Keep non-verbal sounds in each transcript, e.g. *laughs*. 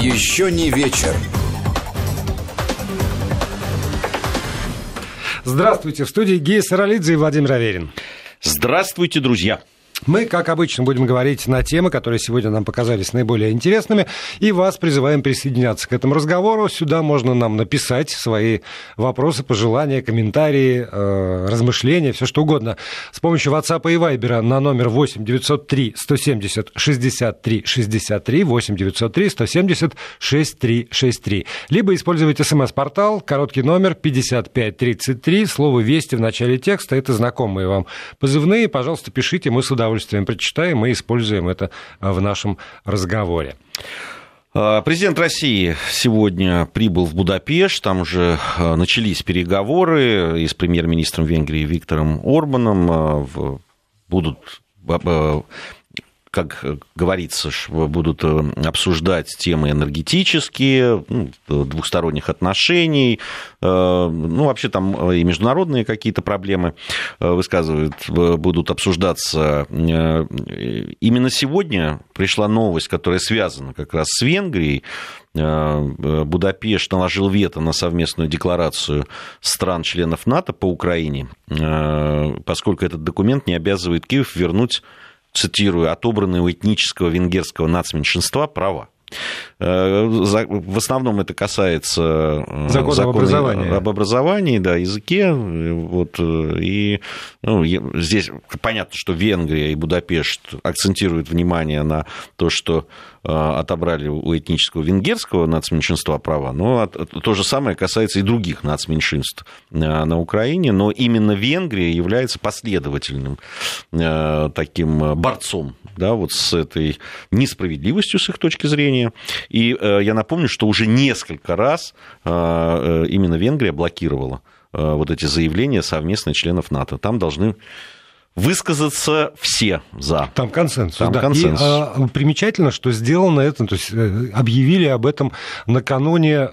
Еще не вечер. Здравствуйте. В студии Гея Саралидзе и Владимир Аверин. Здравствуйте, друзья. Мы, как обычно, будем говорить на темы, которые сегодня нам показались наиболее интересными, и вас призываем присоединяться к этому разговору. Сюда можно нам написать свои вопросы, пожелания, комментарии, э, размышления, все что угодно. С помощью WhatsApp и Viber на номер 8 903 170 63 63 8 903 170 63 63. Либо используйте смс-портал, короткий номер 5533, слово «Вести» в начале текста. Это знакомые вам позывные. Пожалуйста, пишите, мы с удовольствием удовольствием прочитаем и используем это а, в нашем разговоре. А, президент России сегодня прибыл в Будапешт, там уже а, начались переговоры и с премьер-министром Венгрии Виктором Орбаном. Будут как говорится, будут э, обсуждать темы энергетические, ну, двухсторонних отношений, э, ну, вообще там и международные какие-то проблемы э, высказывают, будут обсуждаться. Именно сегодня пришла новость, которая связана как раз с Венгрией. Будапешт наложил вето на совместную декларацию стран-членов НАТО по Украине, поскольку этот документ не обязывает Киев вернуть цитирую, отобранные у этнического венгерского нацменьшинства права. Э, в основном это касается э, закона, закона об образовании. об образовании, да, языке. Вот, э, и ну, здесь понятно, что Венгрия и Будапешт акцентируют внимание на то, что отобрали у этнического венгерского нацменьшинства права, но то же самое касается и других нацменьшинств на Украине, но именно Венгрия является последовательным таким борцом да, вот с этой несправедливостью с их точки зрения. И э, я напомню, что уже несколько раз э, э, именно Венгрия блокировала вот эти заявления совместно членов НАТО. Там должны высказаться все за. Там консенсус. Там да. консенсус. И, а, примечательно, что сделано это, то есть объявили об этом накануне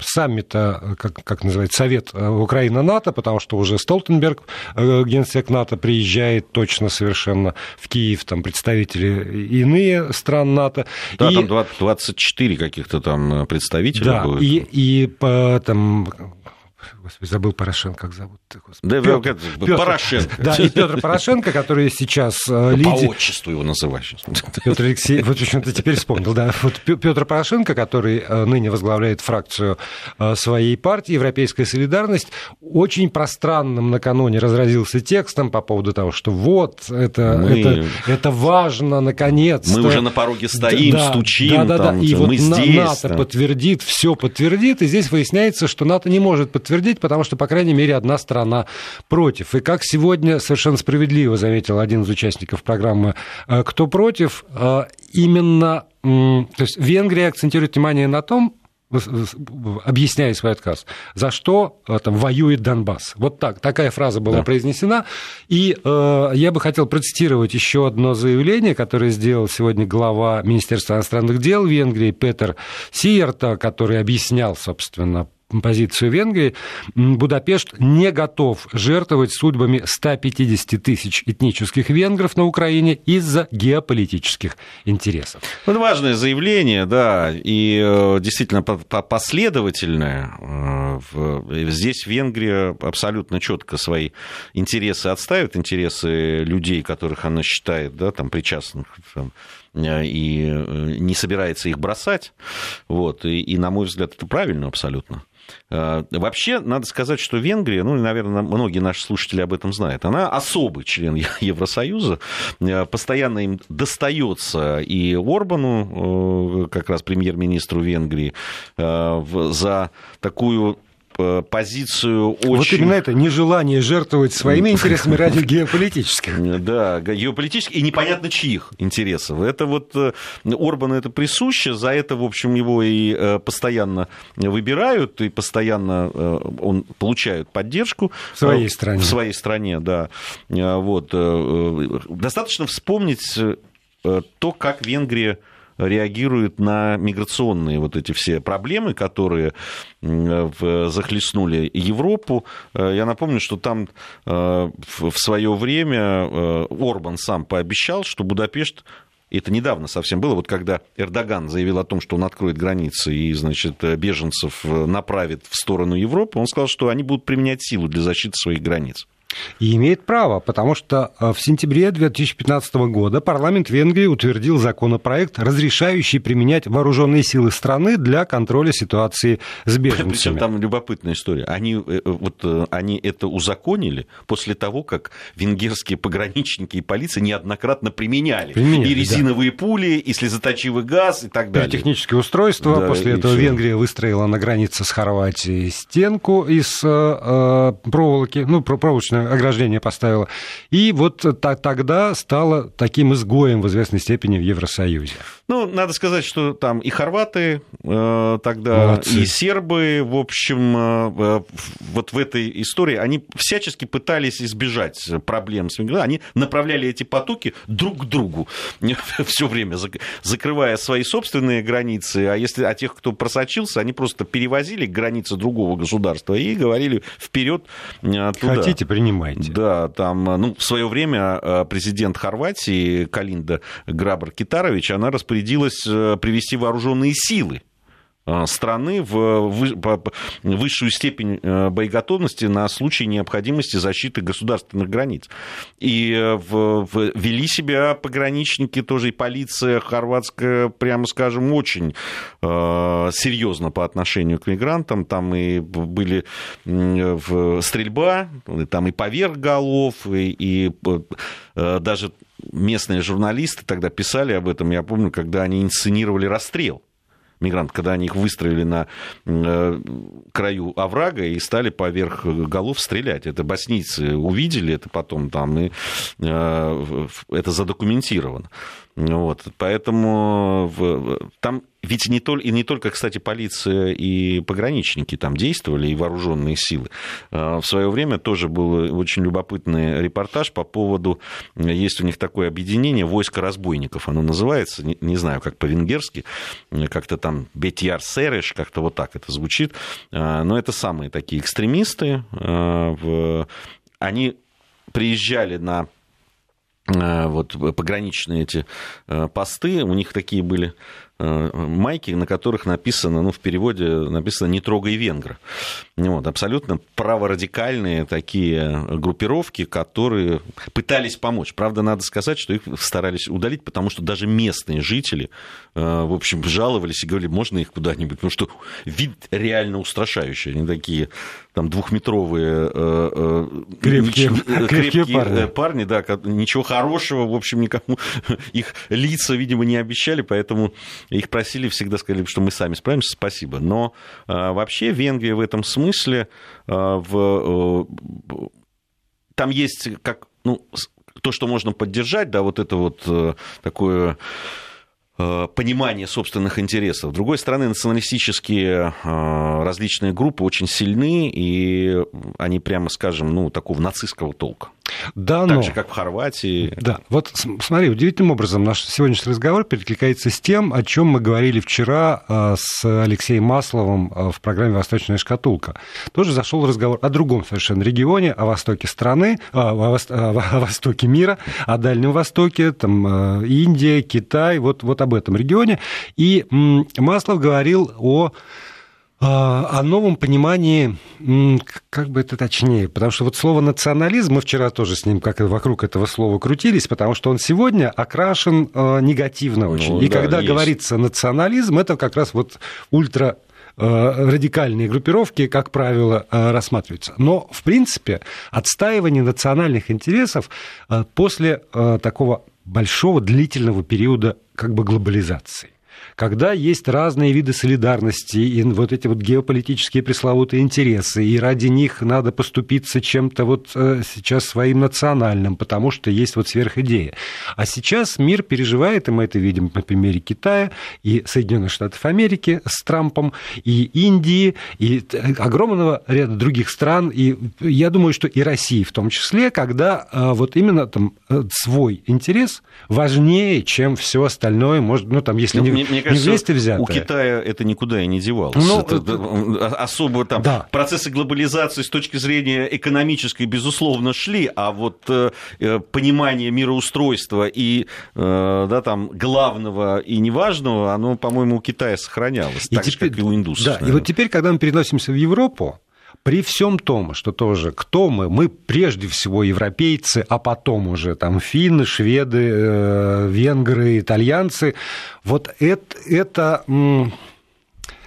саммита, как, как называется, Совет э, Украина-НАТО, потому что уже Столтенберг, э, генсек НАТО, приезжает точно совершенно в Киев, там представители иные стран НАТО. Да, и... там 24 каких-то там представителя да, будет. И, и по, там Господи, забыл Порошенко, как зовут. Господи, да, Петр, Петр, Порошенко. Да, и Петр Порошенко, который сейчас э, лидер... По отчеству его называешь. Петр Алексей, вот почему-то теперь вспомнил, да. Вот Петр Порошенко, который э, ныне возглавляет фракцию э, своей партии «Европейская солидарность», очень пространным накануне разразился текстом по поводу того, что вот, это, мы... это, это важно, наконец Мы уже на пороге стоим, да, стучим, да, да, там, и вот мы здесь. НАТО да. подтвердит, все подтвердит, и здесь выясняется, что НАТО не может подтвердить, потому что, по крайней мере, одна страна против. И как сегодня совершенно справедливо заметил один из участников программы э, «Кто против?», э, именно то есть Венгрия акцентирует внимание на том, объясняя свой отказ, за что э, там, воюет Донбасс. Вот так, такая фраза была да. произнесена. И э, я бы хотел процитировать еще одно заявление, которое сделал сегодня глава Министерства иностранных дел Венгрии Петер Сиерта, который объяснял, собственно, позицию Венгрии, Будапешт не готов жертвовать судьбами 150 тысяч этнических венгров на Украине из-за геополитических интересов. Это важное заявление, да, и э, действительно последовательное. Э, здесь Венгрия абсолютно четко свои интересы отставит, интересы людей, которых она считает да, там, причастных там, э, и не собирается их бросать. Вот, и, и, на мой взгляд, это правильно абсолютно. Э, вообще, надо сказать, что Венгрия, ну, наверное, многие наши слушатели об этом знают, она особый член Евросоюза, э, постоянно им достается и Орбану, э, как раз премьер-министру Венгрии, за такую Э, позицию очень... Вот именно это, нежелание жертвовать своими интересами ради *laughs* геополитических. Да, геополитических и непонятно чьих интересов. Это вот э, Орбану это присуще, за это, в общем, его и э, постоянно выбирают, и постоянно он получает поддержку. В своей стране. В своей стране, да. Вот. Достаточно вспомнить то, как Венгрия реагирует на миграционные вот эти все проблемы, которые захлестнули Европу. Э, я напомню, что там э, в свое время э, Орбан сам пообещал, что Будапешт это недавно совсем было, вот когда Эрдоган заявил о том, что он откроет границы и, значит, беженцев направит в сторону Европы, он сказал, что они будут применять силу для защиты своих границ. И имеет право, потому что э, в сентябре 2015 года парламент Венгрии утвердил законопроект, разрешающий применять вооруженные силы страны для контроля ситуации с беженцами. Причем там любопытная история. Они, э, вот, э, они это узаконили после того, как венгерские пограничники и полиция неоднократно применяли, применяли и резиновые да. пули, и слезоточивый газ, и так далее. Технические устройства. Да, после этого все. Венгрия выстроила на границе с Хорватией стенку из э, проволоки, ну, проволочную ограждение поставила. И вот тогда стала таким изгоем в известной степени в Евросоюзе. Ну, надо сказать, что там и хорваты э, тогда, Молодцы. и сербы, в общем, э, вот в этой истории, они всячески пытались избежать проблем с миграцией. Они направляли эти потоки друг к другу *laughs* все время, закрывая свои собственные границы. А если а тех, кто просочился, они просто перевозили к границе другого государства и говорили вперед э, туда. Хотите, принимайте. Да, там, ну, в свое время э, президент Хорватии Калинда Грабар-Китарович, она распорядилась э, привести вооруженные силы страны в высшую степень э, боеготовности на случай необходимости защиты государственных границ. И вели себя пограничники, тоже и полиция хорватская, прямо скажем, очень серьезно по отношению к мигрантам. Там и были стрельба, там и поверх голов, и даже местные журналисты тогда писали об этом, я помню, когда они инсценировали расстрел мигрантов, когда они их выстроили на э, краю оврага и стали поверх голов стрелять. Это боснийцы увидели это потом там, и э, это задокументировано. Вот, поэтому там ведь не только, и не только, кстати, полиция и пограничники там действовали, и вооруженные силы. А, в свое время тоже был очень любопытный репортаж по поводу, есть у них такое объединение «Войско разбойников», оно называется, не, не знаю, как по-венгерски, как-то там «Бетьяр Сереш», как-то вот так это звучит, а, но это самые такие экстремисты, а, они приезжали на вот пограничные эти посты, у них такие были Э, майки, на которых написано, ну, в переводе написано «Не трогай венгра». Вот, абсолютно праворадикальные такие группировки, которые пытались помочь. Правда, надо сказать, что их старались удалить, потому что даже местные жители, э, в общем, жаловались и говорили, можно их куда-нибудь, потому что вид реально устрашающий. Они такие там двухметровые э, *laughs* крепкие, крепкие, крепкие парни. парни, да, ничего хорошего, в общем, никому *laughs* их лица, видимо, не обещали, поэтому их просили, всегда сказали, что мы сами справимся, спасибо. Но а, вообще Венгрия в этом смысле а, в, э, там есть как ну, то, что можно поддержать, да, вот это вот э, такое Э, понимание собственных интересов. С другой стороны, националистические э, различные группы очень сильны, и они, прямо скажем, ну, такого нацистского толка. Да, так но... же, как в Хорватии. Да, вот смотри, удивительным образом наш сегодняшний разговор перекликается с тем, о чем мы говорили вчера э, с Алексеем Масловым в программе «Восточная шкатулка». Тоже зашел разговор о другом совершенно регионе, о востоке страны, о, о востоке мира, о Дальнем Востоке, там Индия, Китай, вот, вот об этом регионе. И Маслов говорил о а, о новом понимании, как бы это точнее, потому что вот слово национализм, мы вчера тоже с ним как вокруг этого слова крутились, потому что он сегодня окрашен а, негативно очень. Ну, И да, когда есть. говорится национализм, это как раз вот ультра а, радикальные группировки, как правило, рассматриваются. Но, в принципе, отстаивание национальных интересов после такого большого длительного периода как бы глобализации когда есть разные виды солидарности и вот эти вот геополитические пресловутые интересы, и ради них надо поступиться чем-то вот э, сейчас своим национальным, потому что есть вот сверхидея. А сейчас мир переживает, и мы это видим на примере Китая и Соединенных Штатов Америки с Трампом, и Индии, и огромного ряда других стран, и я думаю, что и России в том числе, когда э, вот именно там э, свой интерес важнее, чем все остальное, может, ну там, если ну, не мне, мне кажется, не вместе взятое. У Китая это никуда и не девалось. Ну, это, это, особо там да. процессы глобализации с точки зрения экономической, безусловно, шли, а вот э, э понимание мироустройства и э, да, там, главного и неважного, оно, по-моему, у Китая сохранялось, и так теперь, же, как и у индусов. Да, наверное. и вот теперь, когда мы переносимся в Европу, при всем том, что тоже кто мы, мы прежде всего европейцы, а потом уже там финны, шведы, э, венгры, итальянцы, вот это, это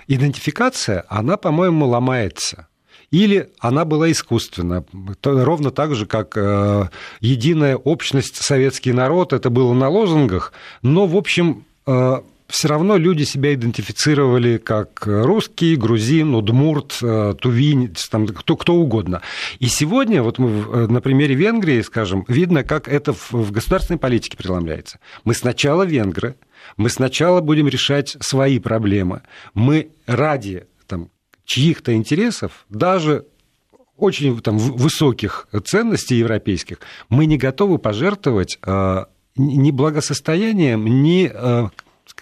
идентификация, она, по-моему, ломается. Или она была искусственна, ровно так же, как э, единая общность советский народ, это было на лозунгах, но, в общем, э, все равно люди себя идентифицировали как русский, грузин, удмурт, э, тувинец, там, кто, кто угодно. И сегодня, вот мы э, на примере Венгрии, скажем, видно, как это в государственной политике преломляется. Мы сначала венгры, мы сначала будем решать свои проблемы. Мы ради там, чьих-то интересов, даже очень там, высоких ценностей европейских, мы не готовы пожертвовать э, ни благосостоянием, ни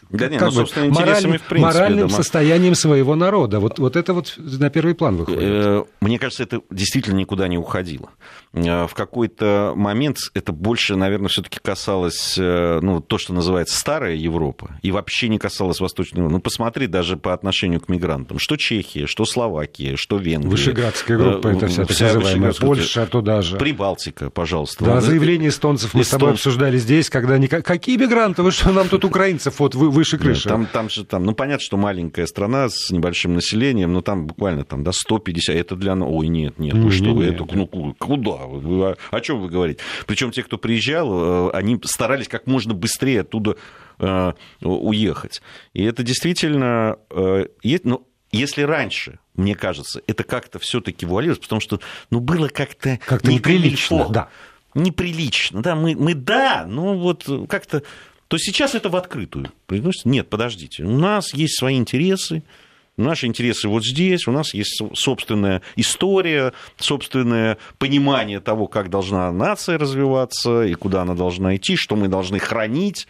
да нет, ну, собственно, интересами, в принципе. Моральным да, состоянием своего народа. Вот, вот это вот на первый план выходит. Э, мне кажется, это действительно никуда не уходило. Э, в какой-то момент это больше, наверное, все таки касалось, э, ну, то, что называется старая Европа, и вообще не касалось Восточной Европы. Ну, посмотри даже по отношению к мигрантам. Что Чехия, что Словакия, что Венгрия. Вышеградская группа, это вся, вся называемая. Польша туда же. Прибалтика, пожалуйста. Да, заявление эстонцев мы Эстон... с тобой обсуждали здесь, когда... Не... Какие мигранты? Вы что, нам тут украинцев вот вы выше крыши. Там, там же, там, ну, понятно, что маленькая страна с небольшим населением, но там буквально там, да, 150, это для... Ой, нет, нет, вы что, вы это, ну, куда? Вы, о, о чем вы говорите? Причем те, кто приезжал, э, они старались как можно быстрее оттуда э, уехать. И это действительно... Э, ну, если раньше, мне кажется, это как-то все-таки вуалировалось, потому что, ну, было как-то как неприлично, да. Неприлично, да, мы, мы да, ну вот как-то то сейчас это в открытую произносится. Нет, подождите, у нас есть свои интересы, Наши интересы вот здесь, у нас есть собственная история, собственное понимание того, как должна нация развиваться и куда она должна идти, что мы должны хранить.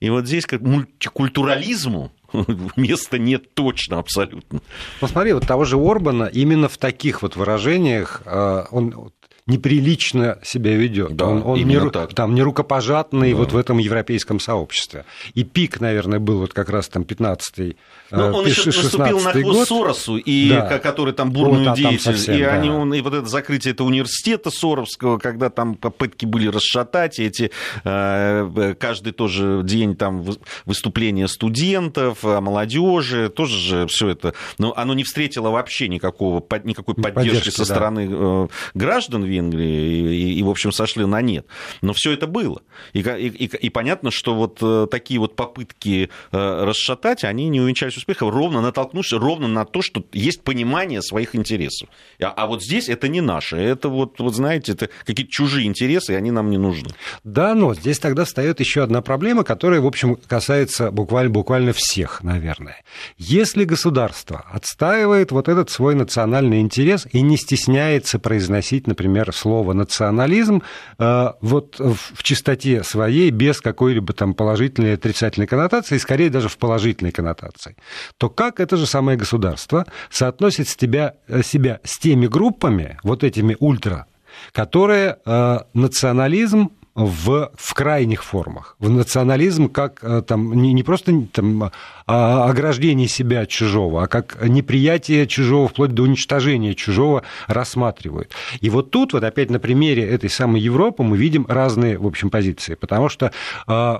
И вот здесь как мультикультурализму *laughs* места нет точно абсолютно. Посмотри, вот того же Орбана именно в таких вот выражениях э, он неприлично себя ведет. Да, он он не, так. Там, не рукопожатный да. вот в этом европейском сообществе. И пик, наверное, был вот как раз там 15-й но ну, он еще наступил на хвост год. Соросу, и, да. который там бурную вот, деятельность. Совсем, и, да. они, он, и вот это закрытие этого университета Соровского, когда там попытки были расшатать, и эти э, каждый тоже день там выступления студентов, молодежи, тоже же все это. Но оно не встретило вообще никакого, никакой поддержки, поддержки со да. стороны э, граждан Венгрии, и, и, в общем, сошли на нет. Но все это было. И, и, и понятно, что вот э, такие вот попытки расшатать, они не увенчались успеха, ровно натолкнувшись ровно на то, что есть понимание своих интересов. А, а вот здесь это не наше, это вот, вот знаете, это какие-то чужие интересы, и они нам не нужны. Да, но здесь тогда встает еще одна проблема, которая, в общем, касается буквально, буквально всех, наверное. Если государство отстаивает вот этот свой национальный интерес и не стесняется произносить, например, слово национализм э, вот в чистоте своей, без какой-либо там положительной или отрицательной коннотации, скорее даже в положительной коннотации, то как это же самое государство соотносит с тебя, э, себя с теми группами, вот этими ультра, которые э, национализм в, в крайних формах. В национализм как э, там, не, не просто там, а, ограждение себя от чужого, а как неприятие чужого, вплоть до уничтожения чужого рассматривают. И вот тут, вот опять на примере этой самой Европы, мы видим разные, в общем, позиции. Потому что э,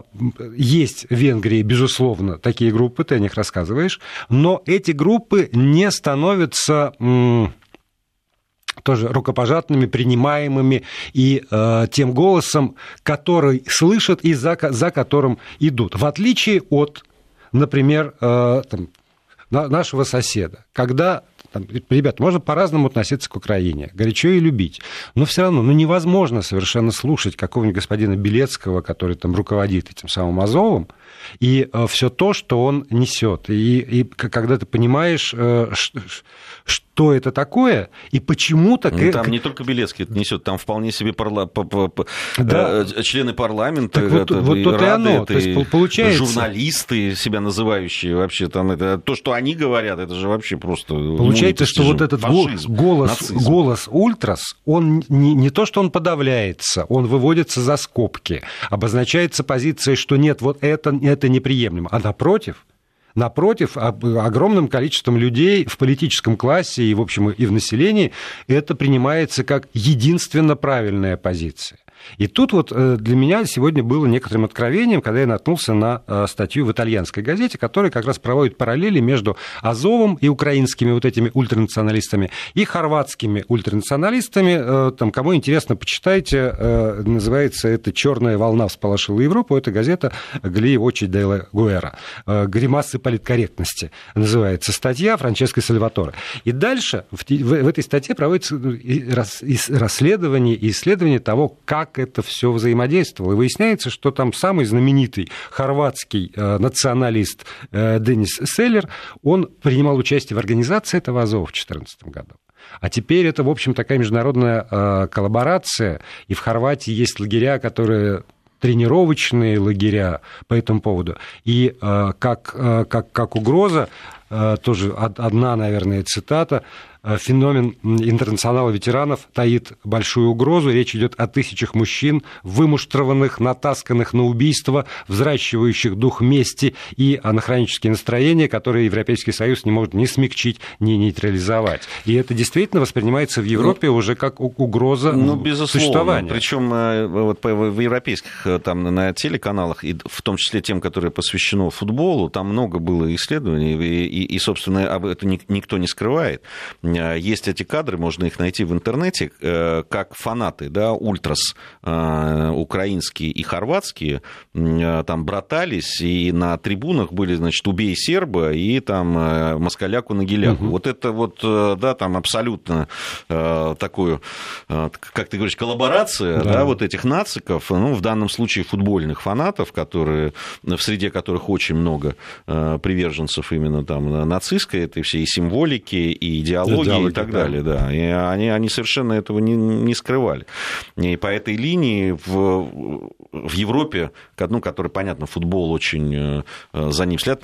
есть в Венгрии, безусловно, такие группы, ты о них рассказываешь, но эти группы не становятся... М- тоже рукопожатными, принимаемыми и э, тем голосом, который слышат и за, за которым идут. В отличие от, например, э, там, нашего соседа, когда там, ребят, можно по-разному относиться к Украине, горячо и любить, но все равно ну, невозможно совершенно слушать какого-нибудь господина Белецкого, который там руководит этим самым Азовом, и э, все то, что он несет. И, и когда ты понимаешь, э, что это такое и почему так... Ну, там не только Белецкий это несет, там вполне себе парла... да. Э, члены парламента, так вот, это, вот то и оно. Это, то есть, получается... журналисты себя называющие вообще там это то, что они говорят, это же вообще просто получается, что вот этот фашизм, голос, голос ультрас, он не, не то, что он подавляется, он выводится за скобки, обозначается позиция, что нет, вот это это неприемлемо, а напротив Напротив, огромным количеством людей в политическом классе и, в общем, и в населении это принимается как единственно правильная позиция. И тут вот э, для меня сегодня было некоторым откровением, когда я наткнулся на э, статью в итальянской газете, которая как раз проводит параллели между Азовом и украинскими вот этими ультранационалистами и хорватскими ультранационалистами. Э, там, кому интересно, почитайте. Называется это «Черная волна всполошила Европу». Это газета Глии Очи Дейла Гуэра. «Гримасы политкорректности» называется статья Франческо Сальваторе. И дальше в, этой статье проводится расследование и исследование того, как это все взаимодействовало. И выясняется, что там самый знаменитый хорватский э, националист э, Денис Селлер, он принимал участие в организации этого Азова в 2014 году. А теперь это, в общем, такая международная э, коллаборация, и в Хорватии есть лагеря, которые тренировочные лагеря по этому поводу. И как, как, как угроза, тоже одна, наверное, цитата, феномен интернационала ветеранов таит большую угрозу. Речь идет о тысячах мужчин, вымуштрованных, натасканных на убийство, взращивающих дух мести и анахронические настроения, которые Европейский Союз не может ни смягчить, ни нейтрализовать. И это действительно воспринимается в Европе ну, уже как угроза ну, безусловно. существования. Причем э, вот в европейских э, там на телеканалах, и в том числе тем, которые посвящено футболу, там много было исследований, и, и, и собственно, об этом никто не скрывает Э, есть эти кадры, можно их найти в интернете, э, как фанаты, да, ультрас э, украинские и хорватские там братались, и на трибунах были, значит, «Убей серба» и там «Москаляку на геляку». Угу. Вот это вот, да, там абсолютно такую, как ты говоришь, коллаборация, да. да, вот этих нациков, ну, в данном случае футбольных фанатов, которые, в среде которых очень много приверженцев именно там нацистской этой всей символики и идеологии, идеологии, и так да. далее, да. И они, они совершенно этого не, не скрывали. И по этой линии в, в Европе, ну, который, понятно, футбол очень э, за ним след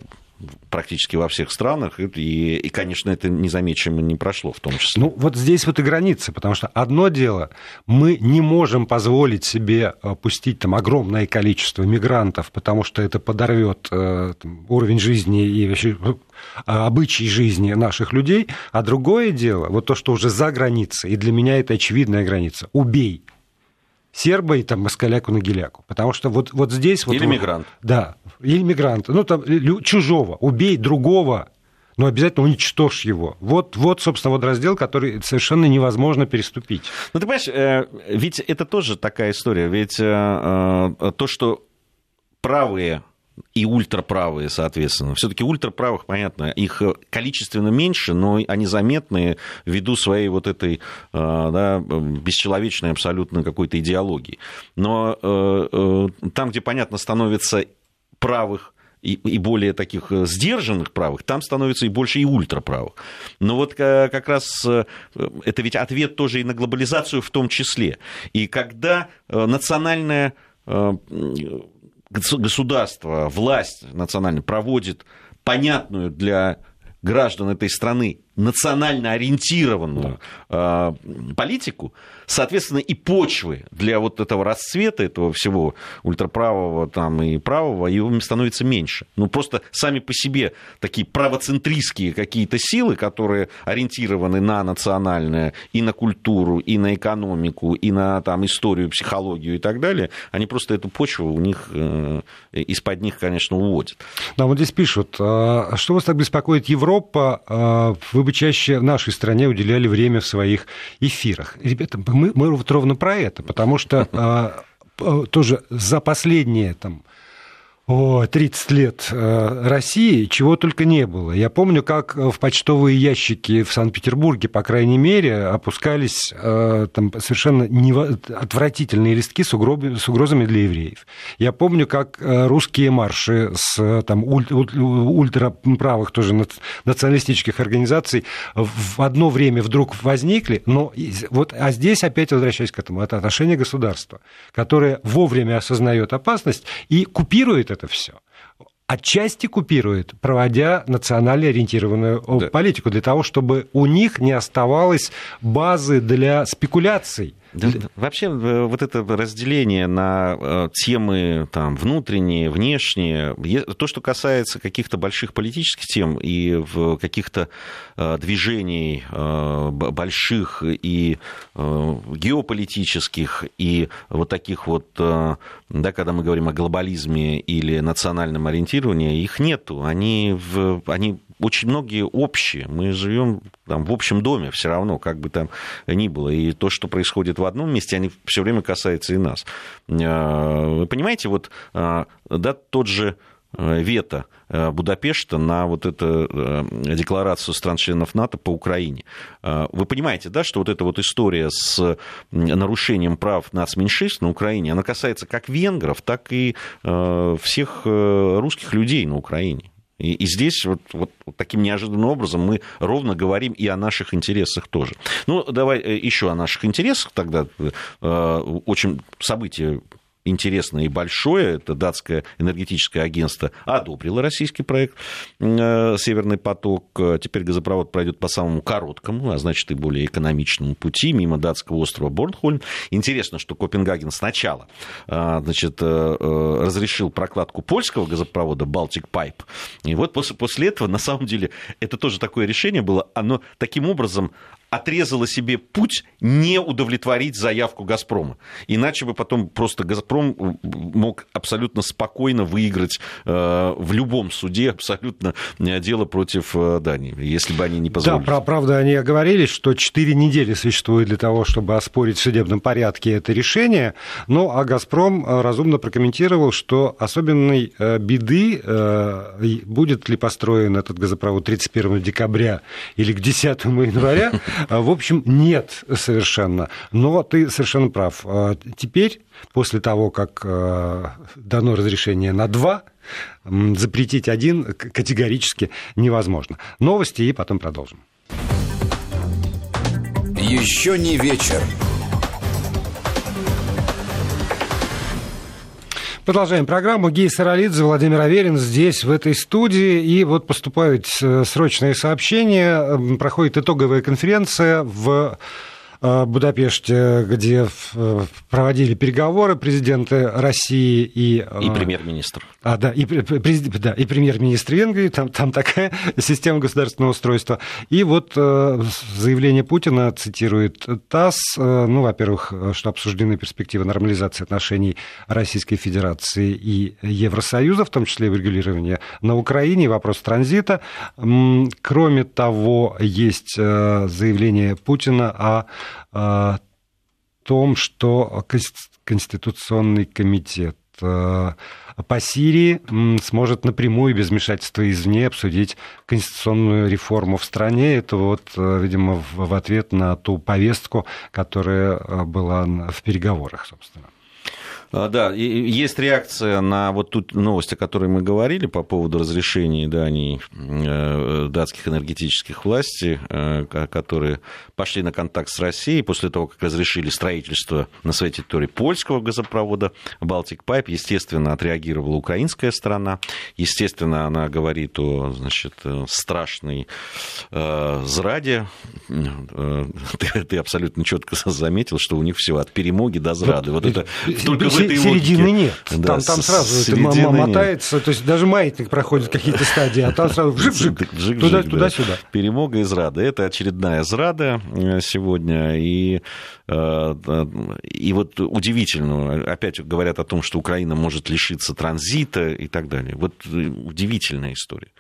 практически во всех странах, и, и, конечно, это незамеченно не прошло в том числе. Ну, вот здесь вот и граница, потому что одно дело, мы не можем позволить себе э, пустить там огромное количество мигрантов, потому что это подорвет э, уровень жизни и вообще э, обычаи жизни наших людей, а другое дело, вот то, что уже за границей, и для меня это очевидная граница, убей, серба и там москаляку на геляку. Потому что вот, вот здесь... Или вот, мигрант. Да, или мигрант. Ну, там, чужого. Убей другого, но обязательно уничтожь его. Вот, вот, собственно, вот раздел, который совершенно невозможно переступить. Ну, ты понимаешь, э, ведь это тоже такая история. Ведь э, э, то, что правые и ультраправые, соответственно. Все-таки ультраправых, понятно, их количественно меньше, но они заметны ввиду своей вот этой э, да, бесчеловечной абсолютно какой-то идеологии. Но э, э, там, где, понятно, становится правых и более таких сдержанных правых, там становится и больше и ультраправых. Но вот как раз это ведь ответ тоже и на глобализацию в том числе. И когда национальная государство, власть национальная проводит понятную для граждан этой страны национально ориентированную да. э, политику, соответственно, и почвы для вот этого расцвета, этого всего ультраправого там, и правого, его становится меньше. Ну, просто сами по себе такие правоцентристские какие-то силы, которые ориентированы на национальное, и на культуру, и на экономику, и на там, историю, психологию и так далее, они просто эту почву у них, э, из-под них, конечно, уводят. Да, вот здесь пишут, а что вас так беспокоит Европа? А вы бы чаще в нашей стране уделяли время в своих эфирах. Ребята, мы вот ровно про это, потому что *laughs* а, тоже за последние там, о, 30 лет э, России, чего только не было. Я помню, как в почтовые ящики в Санкт-Петербурге, по крайней мере, опускались э, там совершенно отвратительные листки с, угрозами для евреев. Я помню, как э, русские марши с там, ультраправых тоже националистических организаций в одно время вдруг возникли, но вот, а здесь опять возвращаясь к этому, это отношение государства, которое вовремя осознает опасность и купирует это это все отчасти купирует, проводя национально ориентированную да. политику, для того, чтобы у них не оставалось базы для спекуляций. Да, вообще вот это разделение на э, темы там, внутренние, внешние, то, что касается каких-то больших политических тем и каких-то э, движений э, больших и геополитических, и вот таких вот, да, когда мы говорим о глобализме или национальном ориентировании, их нету. Они, они очень многие общие. Мы живем там, в общем доме все равно, как бы там ни было. И то, что происходит в одном месте, они все время касаются и нас. А, вы понимаете, вот а, да, тот же э, вето э, Будапешта на вот эту э, декларацию стран-членов НАТО по Украине. Вы понимаете, да, что вот эта вот история с нарушением прав нацменьшинств на Украине, она касается как венгров, так и всех русских людей на Украине. И, и здесь вот, вот, таким неожиданным образом мы ровно говорим и о наших интересах тоже. Ну, давай э, еще о наших интересах тогда. Э, очень событие интересное и большое, это датское энергетическое агентство одобрило российский проект э, «Северный поток». Теперь газопровод пройдет по самому короткому, а значит и более экономичному пути мимо датского острова Борнхольм. Интересно, что Копенгаген сначала э, значит, э, разрешил прокладку польского газопровода Baltic Pipe. И вот после, после этого, на самом деле, это тоже такое решение было, оно таким образом отрезала себе путь не удовлетворить заявку «Газпрома». Иначе бы потом просто «Газпром» мог абсолютно спокойно выиграть э, в любом суде абсолютно э, дело против э, Дании, если бы они не позволили. Да, правда, они оговорились, что 4 недели существует для того, чтобы оспорить в судебном порядке это решение, но а «Газпром» разумно прокомментировал, что особенной беды будет ли построен этот газопровод 31 декабря или к 10 января, *laughs* в общем, нет совершенно. Но ты совершенно прав. А, теперь, после того, как а, дано разрешение на два, запретить один категорически невозможно. Новости и потом продолжим. Еще не вечер. Продолжаем программу. Гей Саралидзе, Владимир Аверин здесь, в этой студии. И вот поступают э, срочные сообщения. Проходит итоговая конференция в Будапеште, где э, проводили переговоры президенты России и... Э, и премьер-министр. А, да, и, да, и премьер-министр Венгрии, там, там такая *laughs* система государственного устройства. И вот заявление Путина цитирует ТАСС, ну, во-первых, что обсуждены перспективы нормализации отношений Российской Федерации и Евросоюза, в том числе в регулировании на Украине, вопрос транзита. Кроме того, есть заявление Путина о том, что Конституционный комитет э, по Сирии сможет напрямую, без вмешательства извне, обсудить конституционную реформу в стране. Это вот, э, видимо, в ответ на ту повестку, которая э, была в переговорах, собственно. А, да, есть реакция на вот ту новость, о которой мы говорили по поводу разрешения Дании, э, датских энергетических властей, э, которые пошли на контакт с Россией после того, как разрешили строительство на своей территории польского газопровода Baltic Pipe. Естественно, отреагировала украинская сторона. Естественно, она говорит о значит, страшной э, зраде. Э, ты, ты абсолютно четко *laughs* заметил, что у них все от перемоги до зрады. Вот, вот это только в этой середины логике. нет. Да, там, там сразу это мотается, нет. то есть даже маятник проходит какие-то стадии, а там сразу вжик-вжик, туда-сюда. Перемога из Рады. Это очередная зрада э, сегодня. И, э, и вот удивительно, опять говорят о том, что Украина может лишиться транзита и так далее. Вот э, удивительная история.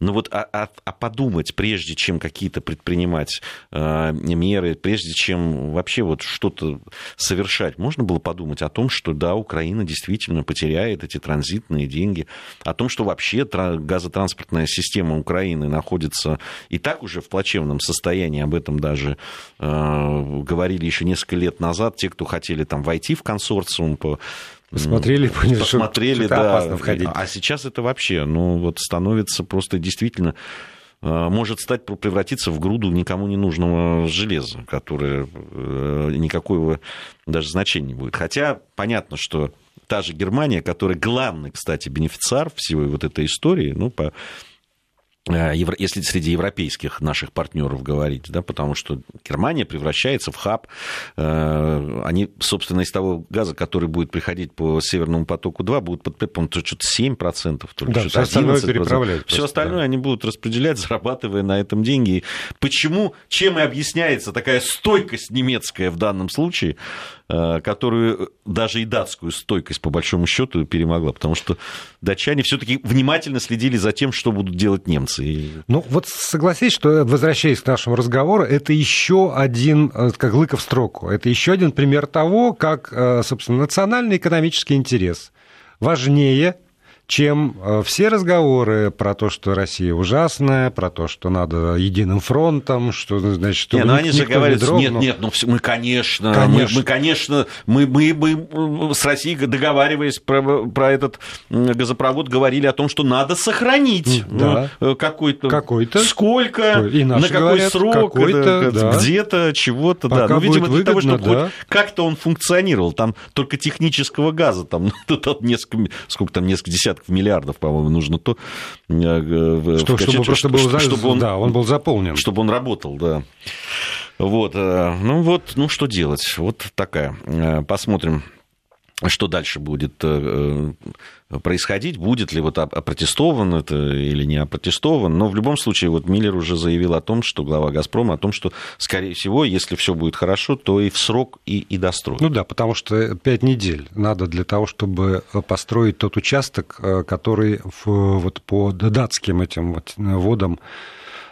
Но вот а, а, а подумать, прежде чем какие-то предпринимать меры, прежде чем вообще вот что-то совершать, можно было подумать о том, что да, да, Украина действительно потеряет эти транзитные деньги, о том, что вообще газотранспортная система Украины находится и так уже в плачевном состоянии, об этом даже э, говорили еще несколько лет назад, те, кто хотели там войти в консорциум по Посмотрели, поняли, посмотрели, что да. опасно входить. А сейчас это вообще, ну, вот становится просто действительно может стать, превратиться в груду никому не нужного железа, которое э, никакого даже значения не будет. Хотя понятно, что та же Германия, которая главный, кстати, бенефициар всей вот этой истории, ну, по Э, если среди европейских наших партнеров говорить, да, потому что Германия превращается в хаб, э, они, собственно, из того газа, который будет приходить по Северному потоку-2, будут подпитывать, что-то 7%, только да, все остальное переправлять. Все остальное да. они будут распределять, *laughs* зарабатывая на этом деньги. Почему, чем и объясняется такая стойкость немецкая в данном случае, Э, которую даже и датскую стойкость, по большому счету, перемогла, потому что датчане все-таки внимательно следили за тем, что будут делать немцы. Ну, вот согласись, что, возвращаясь к нашему разговору, это еще один, э, как лыка в строку, это еще один пример того, как, э, собственно, национальный экономический интерес важнее чем э, все разговоры про то, что Россия ужасная, про то, что надо единым фронтом, что, значит, что нет, ну они же говорят, не нет, нет, ну мы, конечно, конечно. Мы, мы, конечно, мы, мы, мы с Россией, договариваясь про, про этот газопровод, говорили о том, что надо сохранить да. ну, какой-то, какой-то, сколько, и на какой говорят, срок, какой-то, да. где-то, чего-то, да. Ну, видимо, для того, чтобы да. хоть как-то он функционировал, там только технического газа, там *laughs* несколько, сколько там, несколько десятков десятков миллиардов, по-моему, нужно то... Э, что, чтобы просто был, чтобы он, да, он был заполнен. Чтобы он работал, да. Вот, э, ну вот, ну что делать? Вот такая. Э, посмотрим что дальше будет э, э, происходить, будет ли вот опротестован это или не опротестован. Но в любом случае вот Миллер уже заявил о том, что глава «Газпрома», о том, что, скорее всего, если все будет хорошо, то и в срок и, и достроят. Ну да, потому что пять недель надо для того, чтобы построить тот участок, э, который в, вот по датским этим вот водам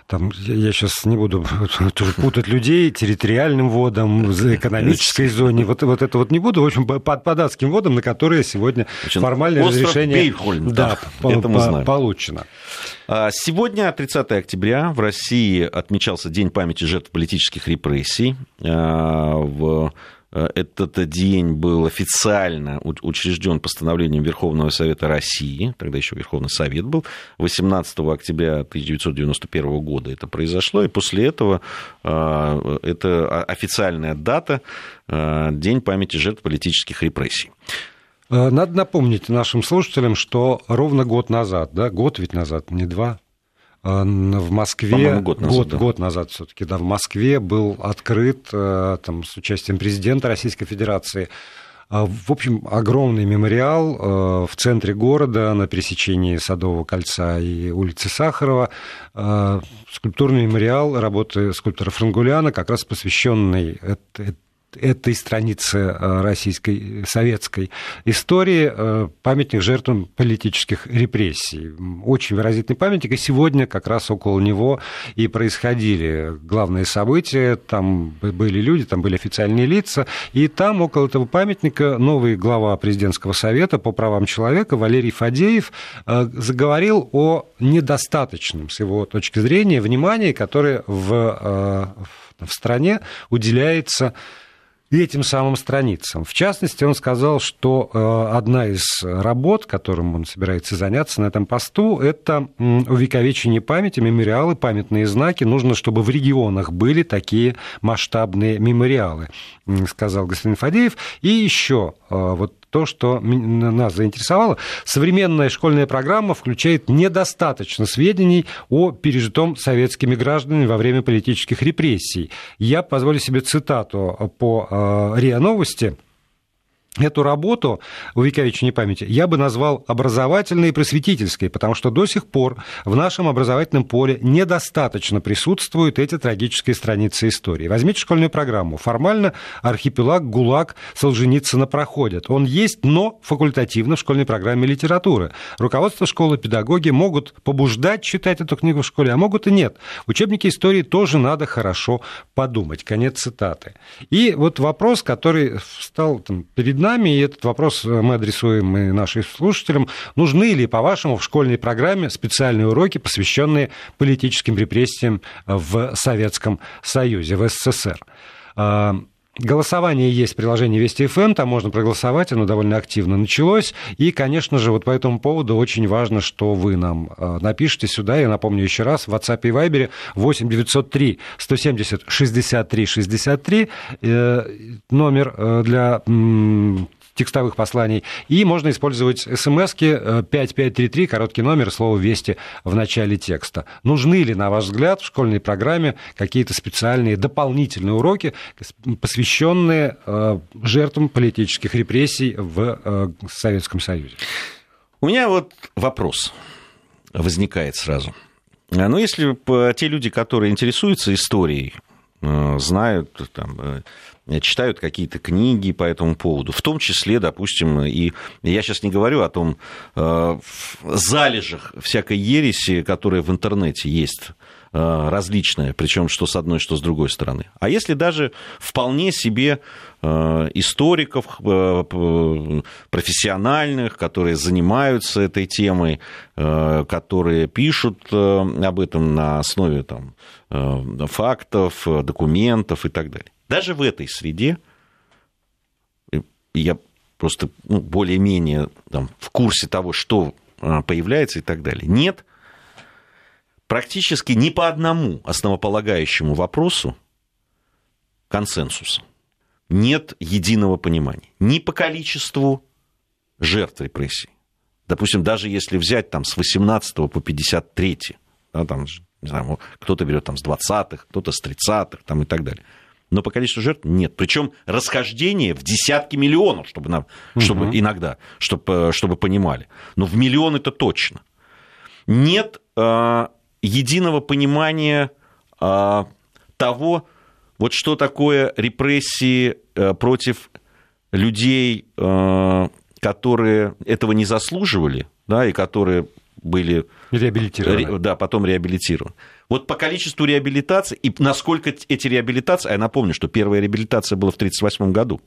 там, я сейчас не буду *laughs* путать людей, территориальным водам, экономической зоне, вот, вот это вот не буду, в общем, по, по датским водам, на которые сегодня Значит, формальное разрешение Бейхольм, да, да, *laughs* это мы знаем. получено. А, сегодня, 30 октября, в России отмечался День памяти жертв политических репрессий. А, в этот день был официально учрежден постановлением Верховного Совета России, тогда еще Верховный Совет был, 18 октября 1991 года это произошло, и после этого э, это официальная дата, э, День памяти жертв политических репрессий. Надо напомнить нашим слушателям, что ровно год назад, да, год ведь назад, не два, в Москве год назад, год, да. год назад все-таки, да, в Москве был открыт э, там, с участием президента Российской Федерации а, в общем, огромный мемориал э, в центре города на пересечении Садового кольца и улицы Сахарова. Э, скульптурный мемориал работы скульптора Франгуляна, как раз посвященный этой страницы э, российской советской истории э, памятник жертвам политических репрессий. Очень выразительный памятник, и сегодня как раз около него и происходили главные события. Там были люди, там были официальные лица, и там около этого памятника новый глава президентского совета по правам человека Валерий Фадеев э, заговорил о недостаточном, с его точки зрения, внимании, которое в, в стране уделяется этим самым страницам. В частности, он сказал, что э, одна из работ, которым он собирается заняться на этом посту, это увековечение памяти, мемориалы, памятные знаки. Нужно, чтобы в регионах были такие масштабные мемориалы, сказал господин Фадеев. И еще э, вот то, что нас заинтересовало. Современная школьная программа включает недостаточно сведений о пережитом советскими гражданами во время политических репрессий. Я позволю себе цитату по э, РИА Новости эту работу увековечения памяти я бы назвал образовательной и просветительской, потому что до сих пор в нашем образовательном поле недостаточно присутствуют эти трагические страницы истории. Возьмите школьную программу. Формально архипелаг ГУЛАГ Солженицына проходят. Он есть, но факультативно в школьной программе литературы. Руководство школы, педагоги могут побуждать читать эту книгу в школе, а могут и нет. Учебники истории тоже надо хорошо подумать. Конец цитаты. И вот вопрос, который встал там, перед нами, и этот вопрос мы адресуем и нашим слушателям. Нужны ли, по-вашему, в школьной программе специальные уроки, посвященные политическим репрессиям в Советском Союзе, в СССР? Голосование есть в приложении Вести ФМ, там можно проголосовать, оно довольно активно началось. И, конечно же, вот по этому поводу очень важно, что вы нам э, напишите сюда. Я напомню еще раз, в WhatsApp и Viber 8 903 170 63 63 номер э, для текстовых посланий. И можно использовать смс-ки 5533, э, короткий номер, слово «Вести» в начале текста. Нужны ли, на ваш взгляд, в школьной программе какие-то специальные дополнительные уроки, посвященные э, жертвам политических репрессий в э, Советском Союзе? У меня вот вопрос возникает сразу. Ну, если те люди, которые интересуются историей, знают там, читают какие-то книги по этому поводу, в том числе, допустим, и я сейчас не говорю о том э, залежах всякой ереси, которая в интернете есть э, различная, причем что с одной, что с другой стороны. А если даже вполне себе э, историков профессиональных, которые занимаются этой темой, которые пишут об этом на основе там, фактов, документов и так далее. Даже в этой среде я просто ну, более-менее там, в курсе того, что а, появляется и так далее. Нет практически ни по одному основополагающему вопросу консенсуса. Нет единого понимания. Ни по количеству жертв репрессий. Допустим, даже если взять там, с 18 по 53, да, там, не знаю, кто-то берет там, с 20-х, кто-то с 30-х там, и так далее – но по количеству жертв нет. Причем расхождение в десятки миллионов, чтобы, нам, угу. чтобы иногда, чтобы, чтобы понимали. Но в миллион это точно. Нет э, единого понимания э, того, вот что такое репрессии э, против людей, э, которые этого не заслуживали, да, и которые были реабилитированы. Да, потом реабилитированы. Вот по количеству реабилитаций и насколько эти реабилитации, а я напомню, что первая реабилитация была в 1938 году,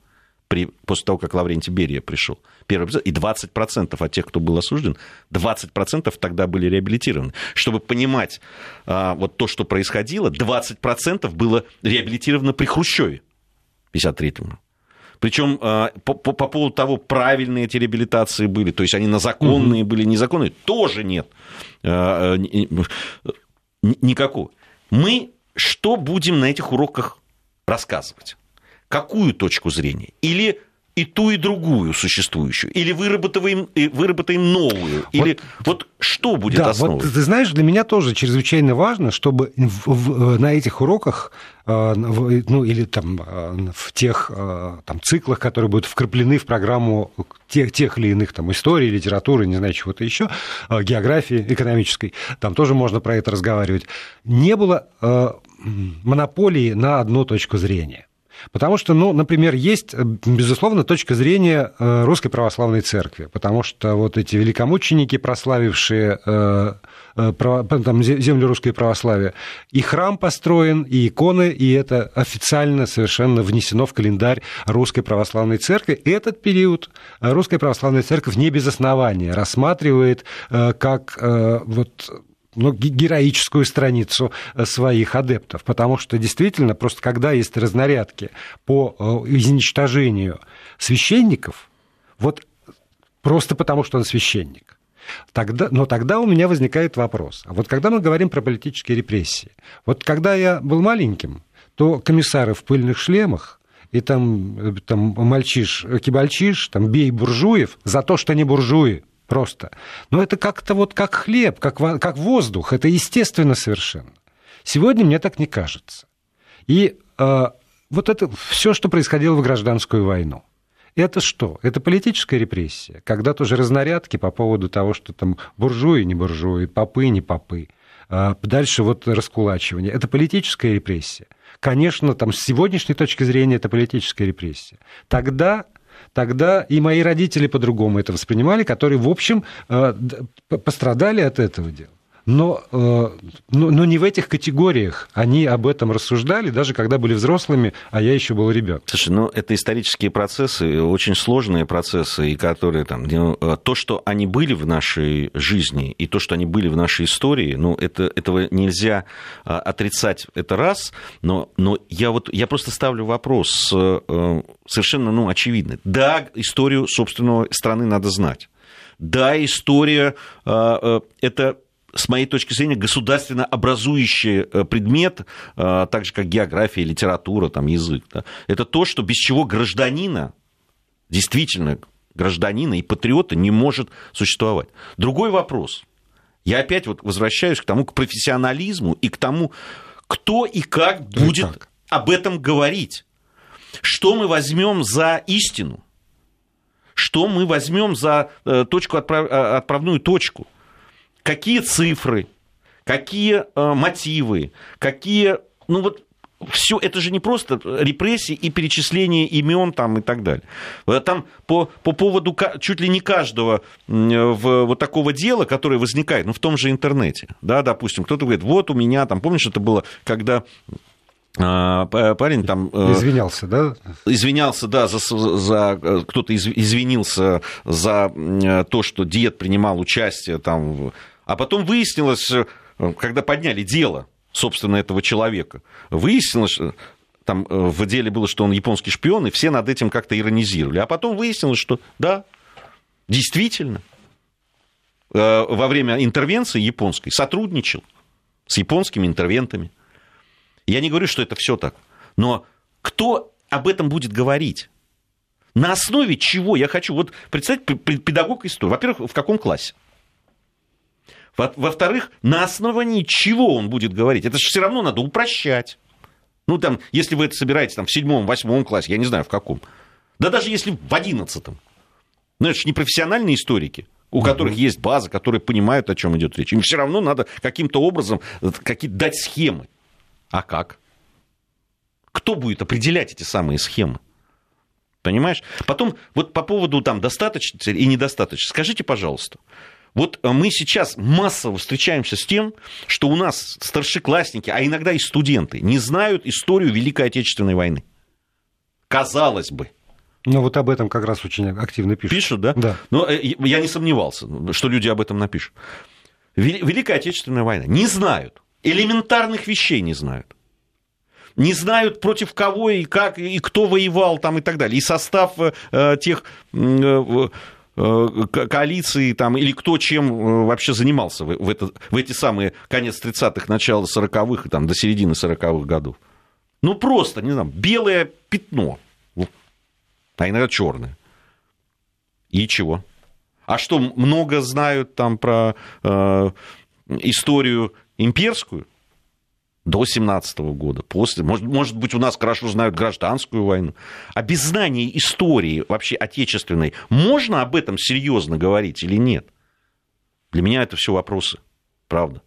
при, после того, как Лаврентий Берия пришел. Первый, и 20% от тех, кто был осужден, 20% тогда были реабилитированы. Чтобы понимать а, вот то, что происходило, 20% было реабилитировано при Хрущеве в 1953 причем а, по, по, по поводу того, правильные эти реабилитации были, то есть они на законные были, незаконные, тоже нет. А, никакого. Мы что будем на этих уроках рассказывать? Какую точку зрения? Или и ту, и другую существующую? Или выработаем, выработаем новую? Или вот, вот что будет да, основой? Вот, ты знаешь, для меня тоже чрезвычайно важно, чтобы в, в, на этих уроках, э, ну или там э, в тех э, там, циклах, которые будут вкраплены в программу тех, тех или иных там, истории, литературы, не знаю, чего-то еще, географии экономической, там тоже можно про это разговаривать, не было монополии на одну точку зрения. Потому что, ну, например, есть, э, безусловно, точка зрения э, Русской Православной Церкви, потому что вот эти великомученики, прославившие э, там, землю русской православия, и храм построен, и иконы, и это официально совершенно внесено в календарь Русской Православной Церкви. Этот период Русская Православная Церковь не без основания рассматривает как вот ну, героическую страницу э, своих адептов, потому что действительно, просто когда есть разнарядки по э, изничтожению священников, вот просто потому, что он священник, Тогда, но тогда у меня возникает вопрос. А вот когда мы говорим про политические репрессии, вот когда я был маленьким, то комиссары в пыльных шлемах и там, э, там мальчиш, кибальчиш, там бей буржуев за то, что они буржуи просто. Но это как-то вот как хлеб, как, как воздух, это естественно совершенно. Сегодня мне так не кажется. И э, вот это все, что происходило в гражданскую войну. Это что? Это политическая репрессия, когда тоже разнарядки по поводу того, что там буржуи, не буржуи, попы, не попы. А дальше вот раскулачивание. Это политическая репрессия. Конечно, там, с сегодняшней точки зрения это политическая репрессия. Тогда тогда и мои родители по-другому это воспринимали, которые, в общем, э, пострадали от этого дела. Но, но, но не в этих категориях они об этом рассуждали, даже когда были взрослыми, а я еще был ребенком. Слушай, ну это исторические процессы, очень сложные процессы, и которые там, ну, то, что они были в нашей жизни, и то, что они были в нашей истории, ну, это, этого нельзя отрицать, это раз, но, но я вот, я просто ставлю вопрос, совершенно, ну, очевидный. Да, историю собственного страны надо знать. Да, история это с моей точки зрения, государственно образующий э, предмет, э, так же как география, литература, там, язык. Да, это то, что без чего гражданина, действительно гражданина и патриота не может существовать. Другой вопрос. Я опять вот возвращаюсь к тому, к профессионализму и к тому, кто и как будет и как? об этом говорить. Что мы возьмем за истину? Что мы возьмем за э, точку, отправную точку? Какие цифры, какие э, мотивы, какие, ну вот все это же не просто репрессии и перечисление имен там и так далее. Э, там по, по поводу чуть ли не каждого в, вот такого дела, которое возникает, ну, в том же интернете, да, допустим, кто-то говорит, вот у меня там, помнишь, это было, когда а, парень там... Э, извинялся, да? Извинялся, да, за, за кто-то извинился за то, что дед принимал участие там а потом выяснилось, э, когда подняли дело, собственно, этого человека, выяснилось, что там э, в деле было, что он японский шпион, и все над этим как-то иронизировали. А потом выяснилось, что да, действительно, э, во время интервенции японской сотрудничал с японскими интервентами. Я не говорю, что это все так, но кто об этом будет говорить? На основе чего я хочу? Вот представьте, педагог истории. Во-первых, в каком классе? Во-вторых, на основании чего он будет говорить? Это же все равно надо упрощать. Ну, там, если вы это собираете там, в седьмом, восьмом классе, я не знаю, в каком. Да даже если в одиннадцатом. Ну, это же не профессиональные историки, у которых есть база, которые понимают, о чем идет речь. Им все равно надо каким-то образом э, какие дать схемы. А как? Кто будет определять эти самые схемы? Понимаешь? Потом, вот по поводу там достаточно и недостаточно. Скажите, пожалуйста, вот э, мы сейчас массово встречаемся с тем, что у нас старшеклассники, а иногда и студенты, не знают историю Великой Отечественной войны. Казалось бы. Ну, вот об этом как раз очень активно пишут. Пишут, да? Да. Но э, я не сомневался, что люди об этом напишут. Великая Отечественная война. Не знают. Элементарных вещей не знают. Не знают, против кого и как, и кто воевал там и так далее. И состав э, тех э, Э, коалиции там, или кто чем э, вообще занимался в, это, в эти самые конец 30-х, начало 40-х, там, до середины 40-х годов. Ну, просто, не знаю, белое пятно, а иногда черное. И чего? А что, много знают там про э, историю имперскую? До 17 года, после, может, может быть, у нас хорошо знают гражданскую войну. А без знания истории вообще отечественной можно об этом серьезно говорить или нет? Для меня это все вопросы, правда.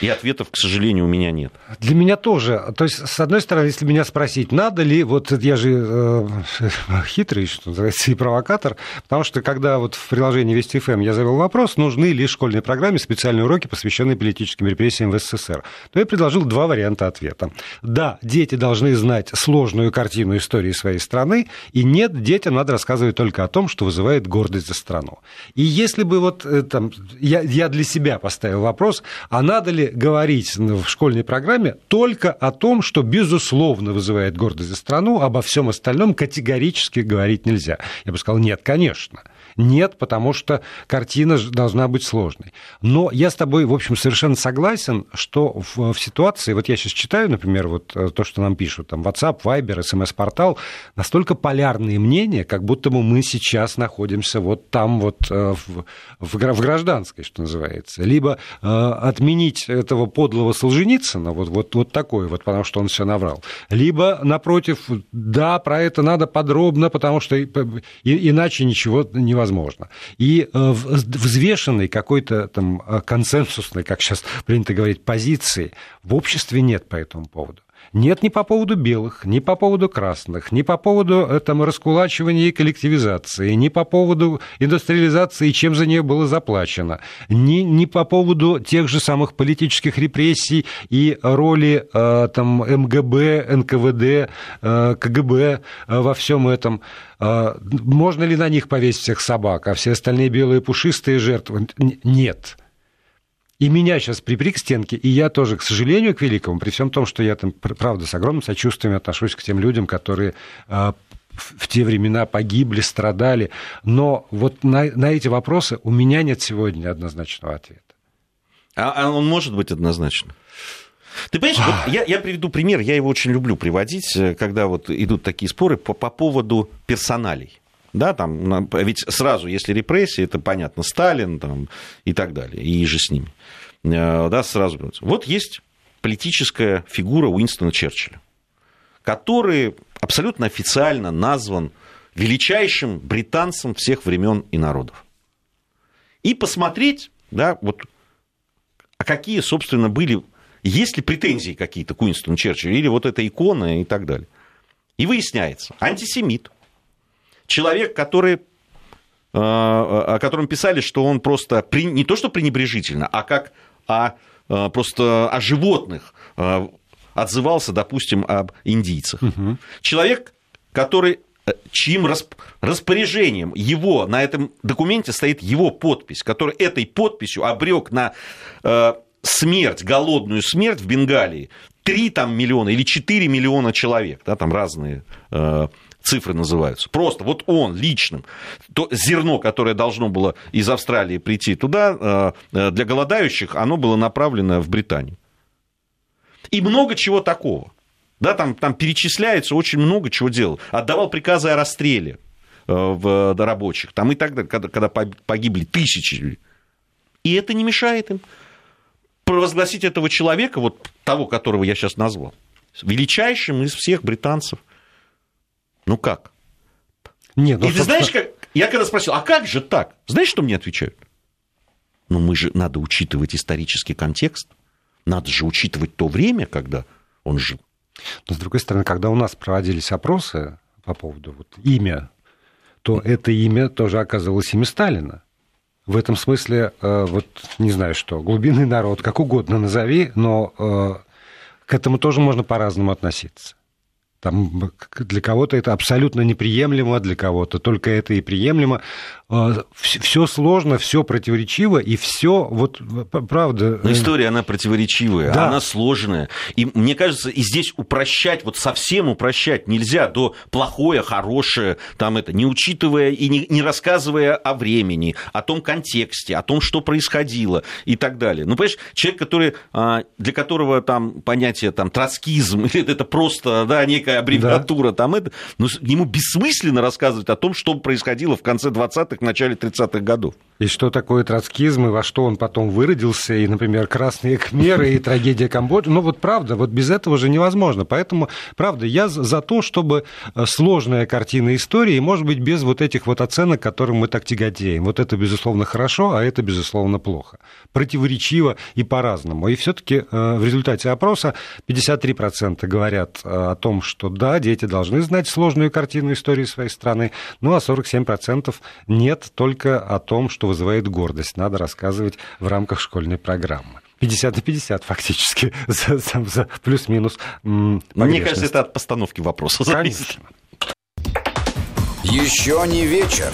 И ответов, к сожалению, у меня нет. Для меня тоже. То есть, с одной стороны, если меня спросить, надо ли, вот я же э, *laughs* хитрый, что называется, и провокатор, потому что когда вот в приложении Вести ФМ я завел вопрос, нужны ли школьной программе специальные уроки, посвященные политическим репрессиям в СССР, то я предложил два варианта ответа. Да, дети должны знать сложную картину истории своей страны, и нет, детям надо рассказывать только о том, что вызывает гордость за страну. И если бы вот э, там, я, я для себя поставил вопрос, а надо ли говорить в школьной программе только о том, что, безусловно, вызывает гордость за страну, обо всем остальном категорически говорить нельзя. Я бы сказал, нет, конечно. Нет, потому что картина должна быть сложной. Но я с тобой, в общем, совершенно согласен, что в, в ситуации, вот я сейчас читаю, например, вот э, то, что нам пишут, там, WhatsApp, Viber, SMS-портал, настолько полярные мнения, как будто бы мы сейчас находимся вот там вот э, в, в, в гражданской, что называется. Либо э, отменить этого подлого Солженицына, вот, вот, вот такой вот, потому что он все наврал. Либо, напротив, да, про это надо подробно, потому что и, иначе ничего невозможно невозможно. И э, взвешенной какой-то там э, консенсусной, как сейчас принято говорить, позиции в обществе нет по этому поводу. Нет ни по поводу белых, ни по поводу красных, ни по поводу э, там, раскулачивания и коллективизации, ни по поводу индустриализации чем за нее было заплачено, ни, ни по поводу тех же самых политических репрессий и роли э, там, МГБ, НКВД, э, КГБ во всем этом. Можно ли на них повесить всех собак, а все остальные белые пушистые жертвы? Нет. И меня сейчас припри к стенке, и я тоже, к сожалению, к великому, при всем том, что я там, правда, с огромным сочувствием отношусь к тем людям, которые а, в те времена погибли, страдали. Но вот на, на эти вопросы у меня нет сегодня однозначного ответа. А, а он может быть однозначно? Ты понимаешь, вот я, я приведу пример, я его очень люблю приводить, э, когда вот идут такие споры по, по поводу персоналей да, там, ведь сразу, если репрессии, это понятно, Сталин там, и так далее, и же с ними, да, сразу. Вот есть политическая фигура Уинстона Черчилля, который абсолютно официально назван величайшим британцем всех времен и народов. И посмотреть, да, вот, а какие, собственно, были, есть ли претензии какие-то к Уинстону Черчиллю, или вот эта икона и так далее. И выясняется, антисемит, человек, который э, о котором писали, что он просто не то что пренебрежительно, а как о, э, просто о животных э, отзывался, допустим, об индийцах. Угу. Человек, который чьим распоряжением его на этом документе стоит его подпись, который этой подписью обрек на смерть, голодную смерть в Бенгалии 3 там, миллиона или 4 миллиона человек, да, там разные цифры называются. Просто вот он личным, то зерно, которое должно было из Австралии прийти туда, э, э, для голодающих, оно было направлено в Британию. И много чего такого. Да, там, там перечисляется очень много чего делал. Отдавал приказы о расстреле э, в рабочих, там и так далее, когда, когда погибли тысячи. И это не мешает им провозгласить этого человека, вот того, которого я сейчас назвал, величайшим из всех британцев – ну как? Нет, ну, И ты знаешь, как... Я когда спросил, а как же так? Знаешь, что мне отвечают? Ну, мы же надо учитывать исторический контекст. Надо же учитывать то время, когда он жил. Но, с другой стороны, когда у нас проводились опросы по поводу вот, имя, то это имя тоже оказывалось имя Сталина. В этом смысле, э, вот не знаю что, глубинный народ, как угодно назови, но э, к этому тоже можно по-разному относиться. Там для кого-то это абсолютно неприемлемо, для кого-то только это и приемлемо. А, все сложно, все противоречиво, и все, вот правда... Но история, она противоречивая, да. она сложная. И мне кажется, и здесь упрощать, вот совсем упрощать нельзя до плохое, хорошее, там это, не учитывая и не, не рассказывая о времени, о том контексте, о том, что происходило и так далее. Ну, понимаешь, человек, который, а, для которого там понятие там троцкизм, *laughs* это просто, да, некая аббревиатура, да. там это, ну, ему бессмысленно рассказывать о том, что происходило в конце 20-х 20-х, начале 30-х годов. И что такое троцкизм, и во что он потом выродился, и, например, красные кхмеры, и трагедия Камбоджи. Ну вот правда, вот без этого же невозможно. Поэтому, правда, я за то, чтобы э, сложная картина истории, может быть, без вот этих вот оценок, которым мы так тяготеем. Вот это, безусловно, хорошо, а это, безусловно, плохо. Противоречиво и по-разному. И все таки э, в результате опроса 53% говорят э, о том, что да, дети должны знать сложную картину истории своей страны, ну а 47% нет только о том, что вызывает гордость. Надо рассказывать в рамках школьной программы. 50 на 50 фактически, *laughs* за, за, за плюс-минус. Мне кажется, это от постановки вопроса зависит. Еще не вечер.